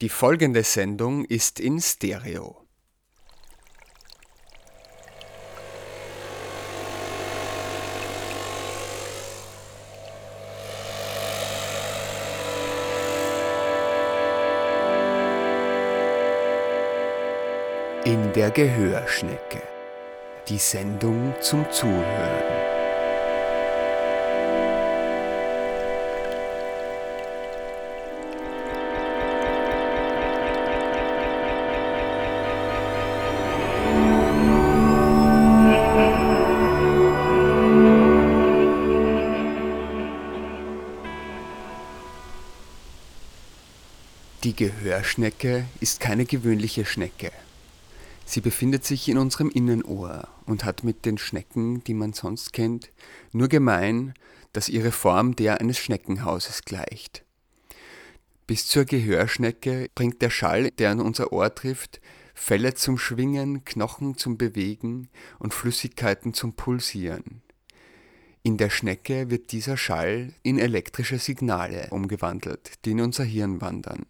Die folgende Sendung ist in Stereo. In der Gehörschnecke. Die Sendung zum Zuhören. Die Gehörschnecke ist keine gewöhnliche Schnecke. Sie befindet sich in unserem Innenohr und hat mit den Schnecken, die man sonst kennt, nur gemein, dass ihre Form der eines Schneckenhauses gleicht. Bis zur Gehörschnecke bringt der Schall, der an unser Ohr trifft, Felle zum Schwingen, Knochen zum Bewegen und Flüssigkeiten zum Pulsieren. In der Schnecke wird dieser Schall in elektrische Signale umgewandelt, die in unser Hirn wandern.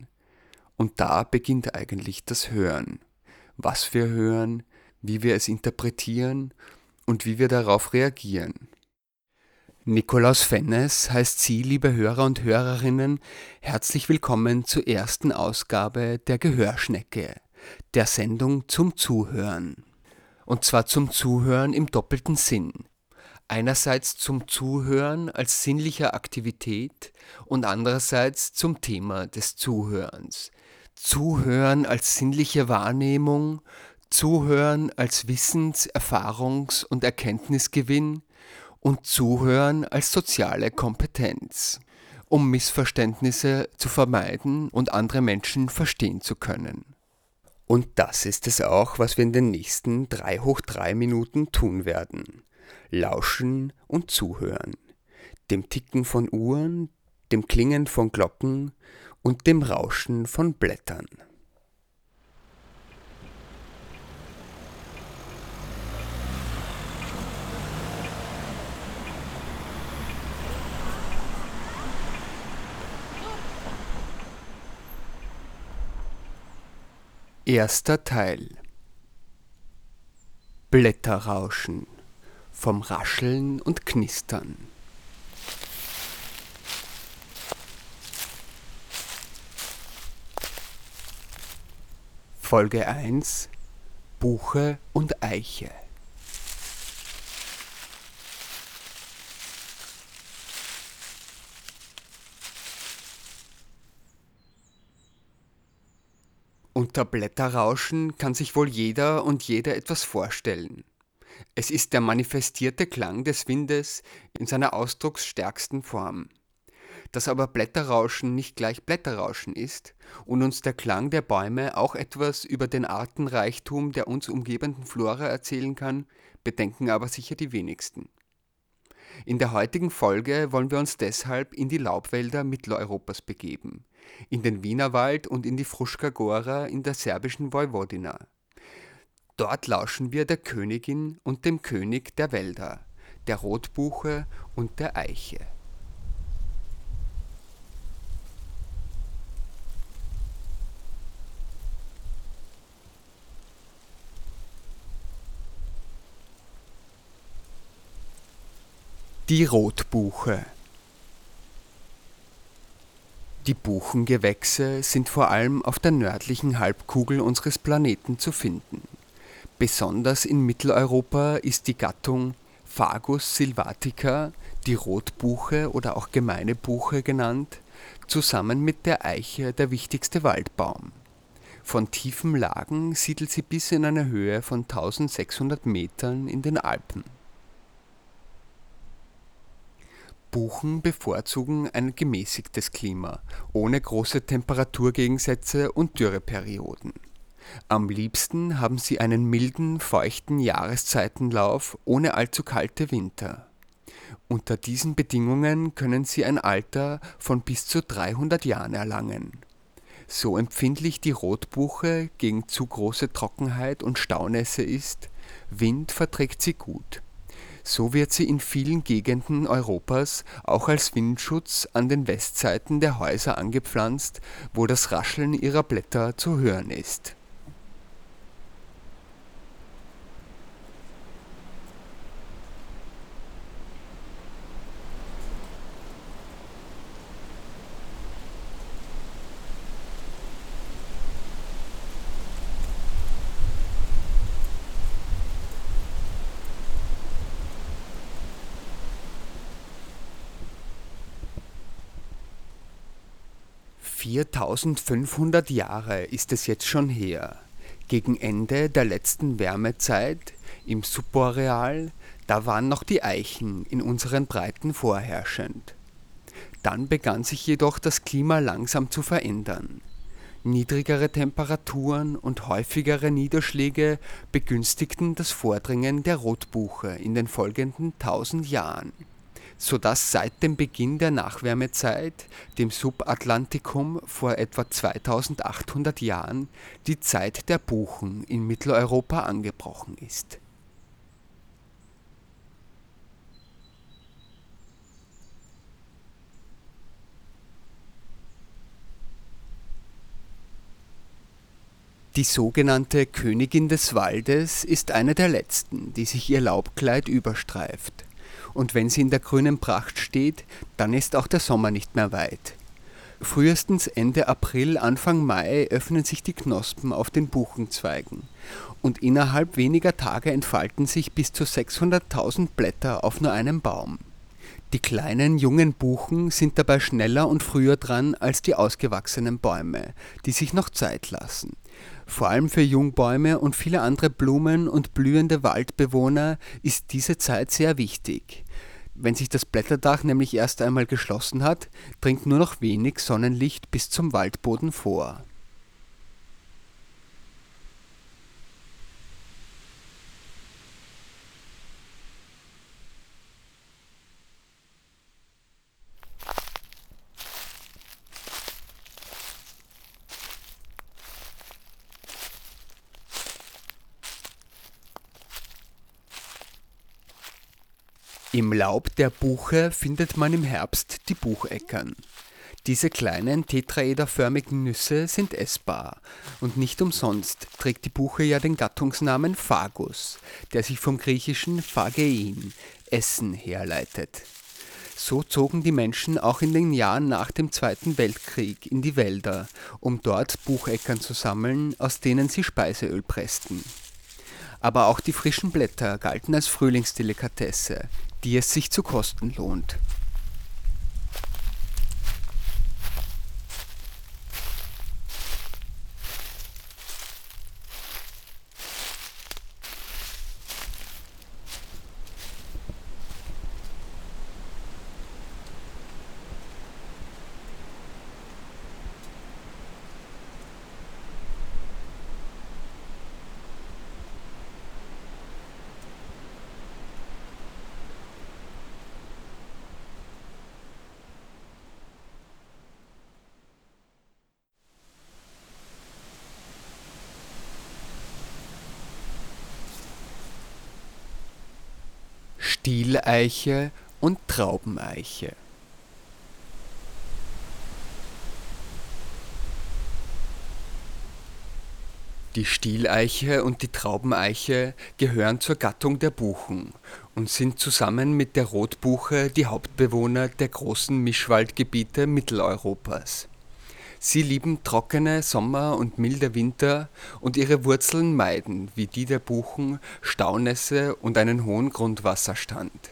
Und da beginnt eigentlich das Hören. Was wir hören, wie wir es interpretieren und wie wir darauf reagieren. Nikolaus Fennes heißt Sie, liebe Hörer und Hörerinnen, herzlich willkommen zur ersten Ausgabe der Gehörschnecke, der Sendung zum Zuhören. Und zwar zum Zuhören im doppelten Sinn. Einerseits zum Zuhören als sinnlicher Aktivität und andererseits zum Thema des Zuhörens, Zuhören als sinnliche Wahrnehmung, Zuhören als Wissens-, Erfahrungs- und Erkenntnisgewinn und Zuhören als soziale Kompetenz, um Missverständnisse zu vermeiden und andere Menschen verstehen zu können. Und das ist es auch, was wir in den nächsten drei hoch drei Minuten tun werden. Lauschen und zuhören. Dem Ticken von Uhren, dem Klingen von Glocken und dem Rauschen von Blättern. Erster Teil Blätterrauschen vom Rascheln und Knistern. Folge 1 Buche und Eiche Unter Blätterrauschen kann sich wohl jeder und jede etwas vorstellen. Es ist der manifestierte Klang des Windes in seiner ausdrucksstärksten Form dass aber Blätterrauschen nicht gleich Blätterrauschen ist und uns der Klang der Bäume auch etwas über den Artenreichtum der uns umgebenden Flora erzählen kann, bedenken aber sicher die wenigsten. In der heutigen Folge wollen wir uns deshalb in die Laubwälder Mitteleuropas begeben, in den Wienerwald und in die Fruška Gora in der serbischen Vojvodina. Dort lauschen wir der Königin und dem König der Wälder, der Rotbuche und der Eiche. Die Rotbuche Die Buchengewächse sind vor allem auf der nördlichen Halbkugel unseres Planeten zu finden. Besonders in Mitteleuropa ist die Gattung Fagus sylvatica, die Rotbuche oder auch Gemeine Buche genannt, zusammen mit der Eiche der wichtigste Waldbaum. Von tiefen Lagen siedelt sie bis in eine Höhe von 1600 Metern in den Alpen Buchen bevorzugen ein gemäßigtes Klima, ohne große Temperaturgegensätze und Dürreperioden. Am liebsten haben sie einen milden, feuchten Jahreszeitenlauf ohne allzu kalte Winter. Unter diesen Bedingungen können sie ein Alter von bis zu 300 Jahren erlangen. So empfindlich die Rotbuche gegen zu große Trockenheit und Staunässe ist, Wind verträgt sie gut So wird sie in vielen Gegenden Europas auch als Windschutz an den Westseiten der Häuser angepflanzt, wo das Rascheln ihrer Blätter zu hören ist 4500 Jahre ist es jetzt schon her. Gegen Ende der letzten Wärmezeit im Subboreal, da waren noch die Eichen in unseren Breiten vorherrschend. Dann begann sich jedoch das Klima langsam zu verändern. Niedrigere Temperaturen und häufigere Niederschläge begünstigten das Vordringen der Rotbuche in den folgenden tausend Jahren sodass seit dem Beginn der Nachwärmezeit, dem Subatlantikum vor etwa 2800 Jahren, die Zeit der Buchen in Mitteleuropa angebrochen ist. Die sogenannte Königin des Waldes ist eine der letzten, die sich ihr Laubkleid überstreift und wenn sie in der grünen Pracht steht, dann ist auch der Sommer nicht mehr weit. Frühestens Ende April, Anfang Mai öffnen sich die Knospen auf den Buchenzweigen und innerhalb weniger Tage entfalten sich bis zu 600.000 Blätter auf nur einem Baum. Die kleinen jungen Buchen sind dabei schneller und früher dran als die ausgewachsenen Bäume, die sich noch Zeit lassen. Vor allem für Jungbäume und viele andere Blumen und blühende Waldbewohner ist diese Zeit sehr wichtig. Wenn sich das Blätterdach nämlich erst einmal geschlossen hat, dringt nur noch wenig Sonnenlicht bis zum Waldboden vor Im Laub der Buche findet man im Herbst die Bucheckern. Diese kleinen tetraederförmigen Nüsse sind essbar und nicht umsonst trägt die Buche ja den Gattungsnamen Fagus, der sich vom griechischen phagein, Essen, herleitet. So zogen die Menschen auch in den Jahren nach dem Zweiten Weltkrieg in die Wälder, um dort Bucheckern zu sammeln, aus denen sie Speiseöl pressten. Aber auch die frischen Blätter galten als Frühlingsdelikatesse, die es sich zu kosten lohnt. Stieleiche und Traubeneiche. Die Stieleiche und die Traubeneiche gehören zur Gattung der Buchen und sind zusammen mit der Rotbuche die Hauptbewohner der großen Mischwaldgebiete Mitteleuropas. Sie lieben trockene Sommer und milde Winter und ihre Wurzeln meiden, wie die der Buchen, Staunässe und einen hohen Grundwasserstand.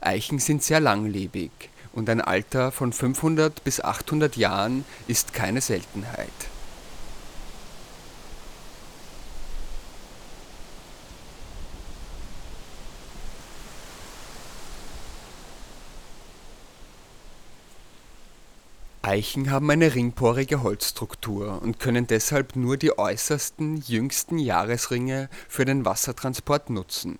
Eichen sind sehr langlebig und ein Alter von 500 bis 800 Jahren ist keine Seltenheit Eichen haben eine ringporige Holzstruktur und können deshalb nur die äußersten, jüngsten Jahresringe für den Wassertransport nutzen.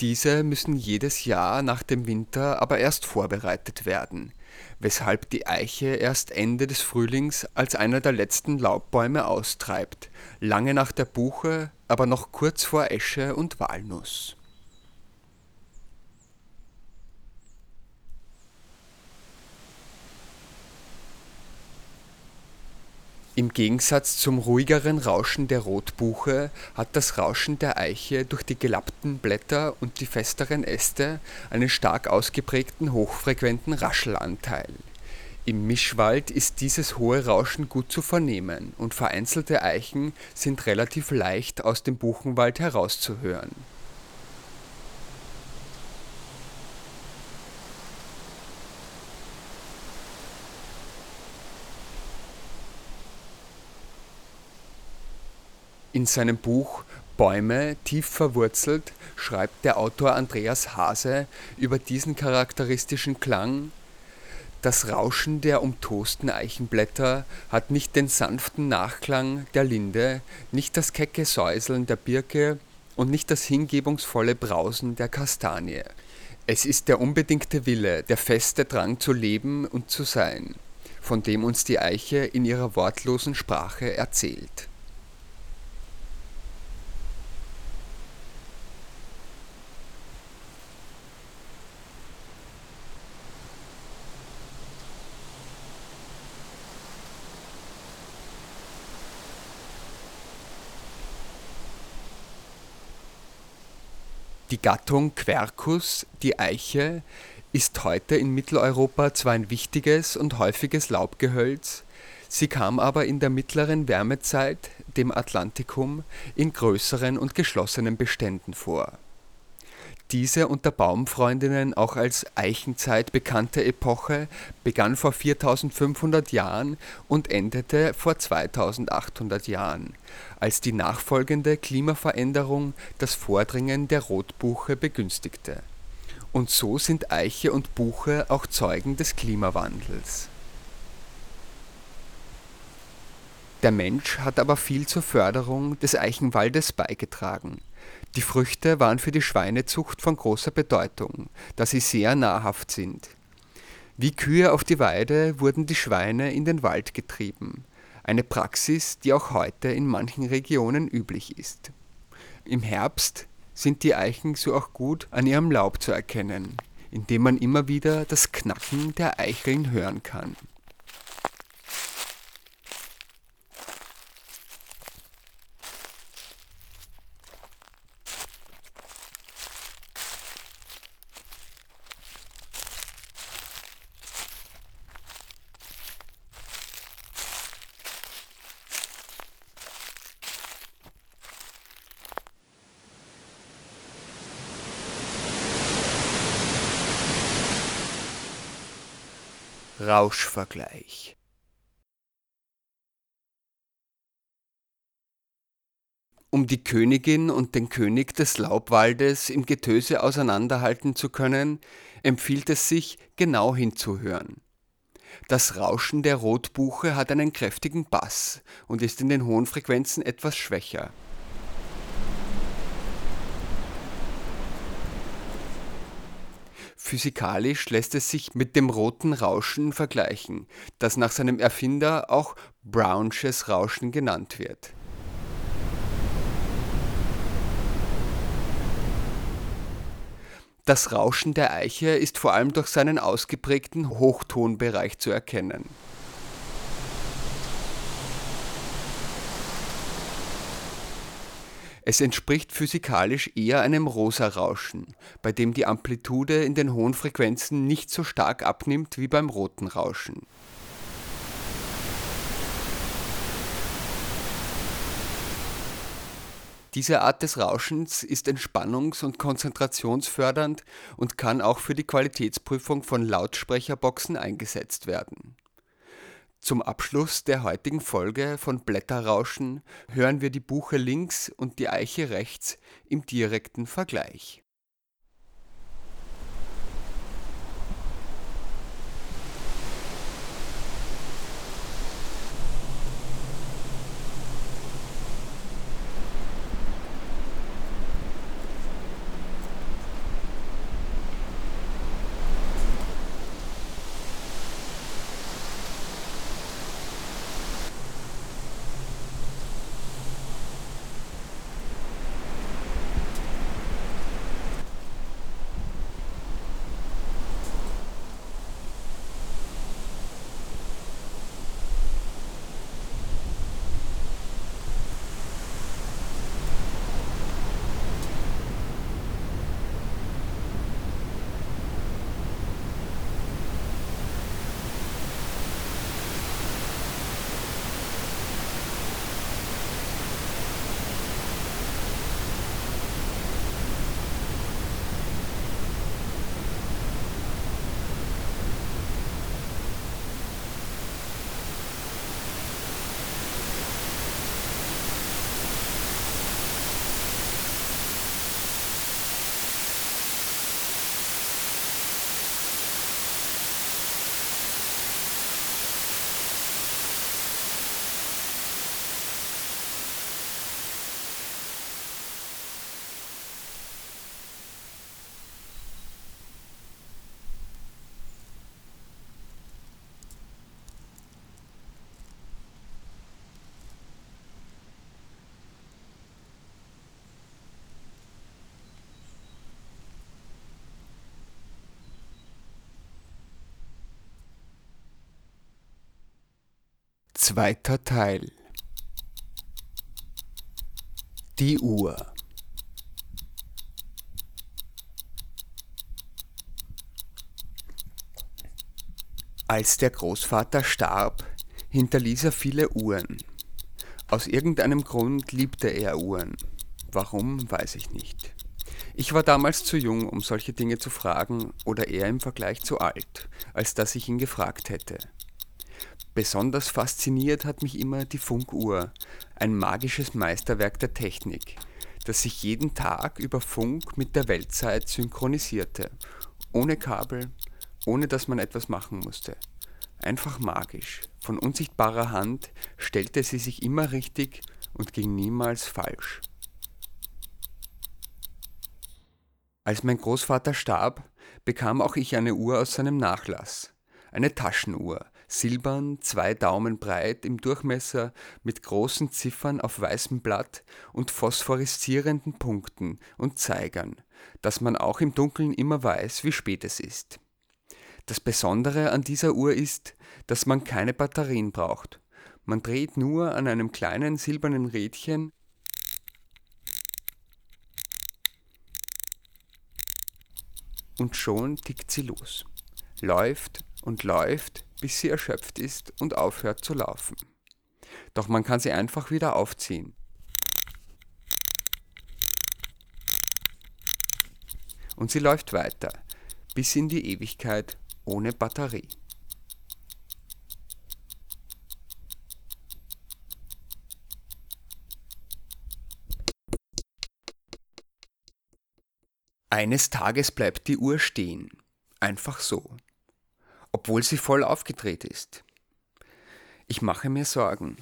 Diese müssen jedes Jahr nach dem Winter aber erst vorbereitet werden, weshalb die Eiche erst Ende des Frühlings als einer der letzten Laubbäume austreibt, lange nach der Buche, aber noch kurz vor Esche und Walnuss Im Gegensatz zum ruhigeren Rauschen der Rotbuche hat das Rauschen der Eiche durch die gelappten Blätter und die festeren Äste einen stark ausgeprägten hochfrequenten Raschelanteil. Im Mischwald ist dieses hohe Rauschen gut zu vernehmen und vereinzelte Eichen sind relativ leicht aus dem Buchenwald herauszuhören In seinem Buch Bäume tief verwurzelt schreibt der Autor Andreas Hase über diesen charakteristischen Klang Das Rauschen der umtosten Eichenblätter hat nicht den sanften Nachklang der Linde, nicht das kecke Säuseln der Birke und nicht das hingebungsvolle Brausen der Kastanie. Es ist der unbedingte Wille, der feste Drang zu leben und zu sein, von dem uns die Eiche in ihrer wortlosen Sprache erzählt Gattung Quercus, die Eiche, ist heute in Mitteleuropa zwar ein wichtiges und häufiges Laubgehölz, sie kam aber in der mittleren Wärmezeit, dem Atlantikum, in größeren und geschlossenen Beständen vor diese unter Baumfreundinnen auch als Eichenzeit bekannte Epoche begann vor 4500 Jahren und endete vor 2800 Jahren, als die nachfolgende Klimaveränderung das Vordringen der Rotbuche begünstigte. Und so sind Eiche und Buche auch Zeugen des Klimawandels. Der Mensch hat aber viel zur Förderung des Eichenwaldes beigetragen die Früchte waren für die Schweinezucht von großer Bedeutung, da sie sehr nahrhaft sind. Wie Kühe auf die Weide wurden die Schweine in den Wald getrieben, eine Praxis, die auch heute in manchen Regionen üblich ist. Im Herbst sind die Eichen so auch gut an ihrem Laub zu erkennen, indem man immer wieder das Knacken der Eicheln hören kann Rauschvergleich Um die Königin und den König des Laubwaldes im Getöse auseinanderhalten zu können, empfiehlt es sich, genau hinzuhören. Das Rauschen der Rotbuche hat einen kräftigen Bass und ist in den hohen Frequenzen etwas schwächer Physikalisch lässt es sich mit dem roten Rauschen vergleichen, das nach seinem Erfinder auch Brownsches Rauschen genannt wird. Das Rauschen der Eiche ist vor allem durch seinen ausgeprägten Hochtonbereich zu erkennen Es entspricht physikalisch eher einem Rosa-Rauschen, bei dem die Amplitude in den hohen Frequenzen nicht so stark abnimmt wie beim roten Rauschen. Diese Art des Rauschens ist entspannungs- und konzentrationsfördernd und kann auch für die Qualitätsprüfung von Lautsprecherboxen eingesetzt werden zum Abschluss der heutigen Folge von Blätterrauschen hören wir die Buche links und die Eiche rechts im direkten Vergleich Zweiter Teil Die Uhr Als der Großvater starb, hinterließ er viele Uhren. Aus irgendeinem Grund liebte er Uhren. Warum, weiß ich nicht. Ich war damals zu jung, um solche Dinge zu fragen, oder eher im Vergleich zu alt, als dass ich ihn gefragt hätte. Besonders fasziniert hat mich immer die Funkuhr, ein magisches Meisterwerk der Technik, das sich jeden Tag über Funk mit der Weltzeit synchronisierte, ohne Kabel, ohne dass man etwas machen musste. Einfach magisch, von unsichtbarer Hand stellte sie sich immer richtig und ging niemals falsch. Als mein Großvater starb, bekam auch ich eine Uhr aus seinem Nachlass. Eine Taschenuhr, silbern, zwei Daumen breit im Durchmesser, mit großen Ziffern auf weißem Blatt und phosphoreszierenden Punkten und Zeigern, dass man auch im Dunkeln immer weiß, wie spät es ist. Das Besondere an dieser Uhr ist, dass man keine Batterien braucht. Man dreht nur an einem kleinen silbernen Rädchen und schon tickt sie los. Läuft und läuft, bis sie erschöpft ist und aufhört zu laufen. Doch man kann sie einfach wieder aufziehen. Und sie läuft weiter, bis in die Ewigkeit ohne Batterie. Eines Tages bleibt die Uhr stehen. Einfach so. Obwohl sie voll aufgedreht ist. Ich mache mir Sorgen.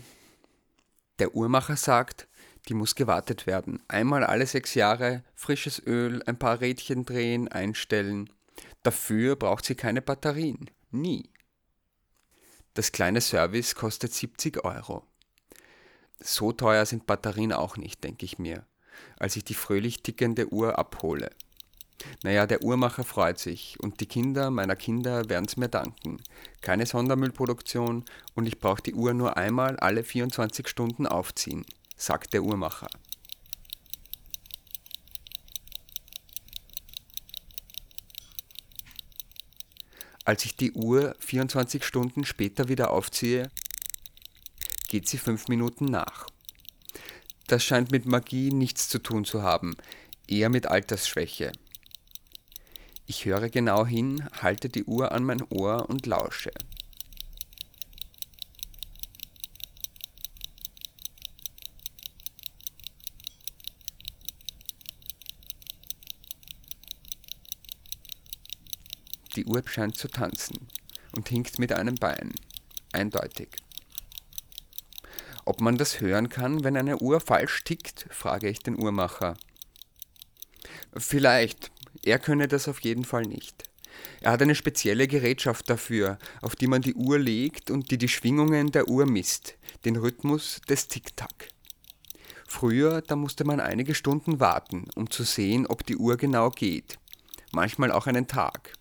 Der Uhrmacher sagt, die muss gewartet werden. Einmal alle sechs Jahre frisches Öl, ein paar Rädchen drehen, einstellen. Dafür braucht sie keine Batterien. Nie. Das kleine Service kostet 70 Euro. So teuer sind Batterien auch nicht, denke ich mir, als ich die fröhlich tickende Uhr abhole. Naja, der Uhrmacher freut sich und die Kinder meiner Kinder werden es mir danken. Keine Sondermüllproduktion und ich brauche die Uhr nur einmal alle 24 Stunden aufziehen, sagt der Uhrmacher. Als ich die Uhr 24 Stunden später wieder aufziehe, geht sie fünf Minuten nach. Das scheint mit Magie nichts zu tun zu haben, eher mit Altersschwäche. Ich höre genau hin, halte die Uhr an mein Ohr und lausche. Die Uhr scheint zu tanzen und hinkt mit einem Bein. Eindeutig. Ob man das hören kann, wenn eine Uhr falsch tickt, frage ich den Uhrmacher. Vielleicht, er könne das auf jeden Fall nicht. Er hat eine spezielle Gerätschaft dafür, auf die man die Uhr legt und die die Schwingungen der Uhr misst, den Rhythmus des Tick-Tack. Früher, da musste man einige Stunden warten, um zu sehen, ob die Uhr genau geht. Manchmal auch einen Tag.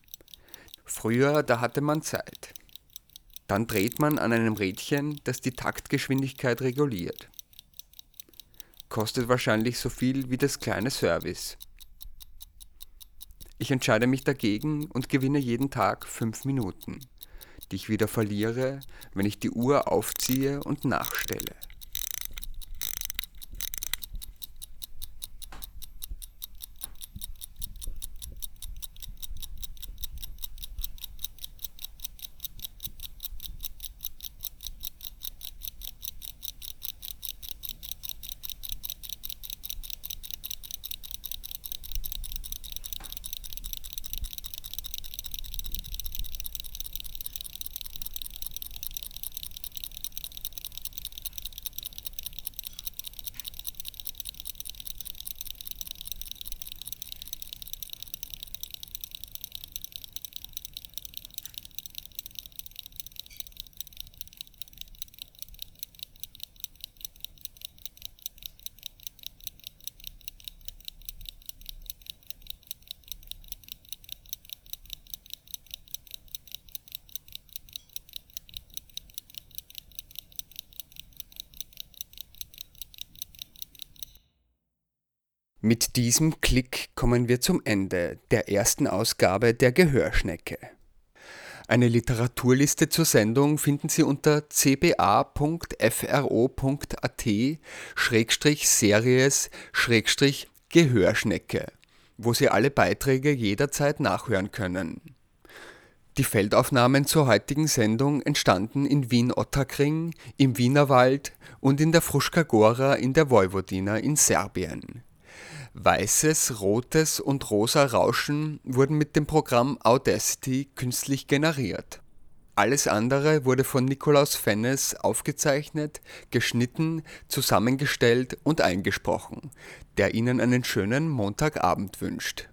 Früher, da hatte man Zeit. Dann dreht man an einem Rädchen, das die Taktgeschwindigkeit reguliert. Kostet wahrscheinlich so viel wie das kleine Service. Ich entscheide mich dagegen und gewinne jeden Tag fünf Minuten, die ich wieder verliere, wenn ich die Uhr aufziehe und nachstelle. Mit diesem Klick kommen wir zum Ende der ersten Ausgabe der Gehörschnecke. Eine Literaturliste zur Sendung finden Sie unter cba.fro.at-series-gehörschnecke, wo Sie alle Beiträge jederzeit nachhören können. Die Feldaufnahmen zur heutigen Sendung entstanden in Wien-Ottakring, im Wienerwald und in der Fruška Gora in der Vojvodina in Serbien Weißes, rotes und rosa Rauschen wurden mit dem Programm Audacity künstlich generiert. Alles andere wurde von Nikolaus Fennes aufgezeichnet, geschnitten, zusammengestellt und eingesprochen, der Ihnen einen schönen Montagabend wünscht.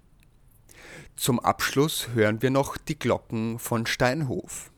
Zum Abschluss hören wir noch die Glocken von Steinhof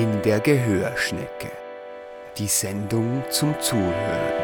in der Gehörschnecke. Die Sendung zum Zuhören.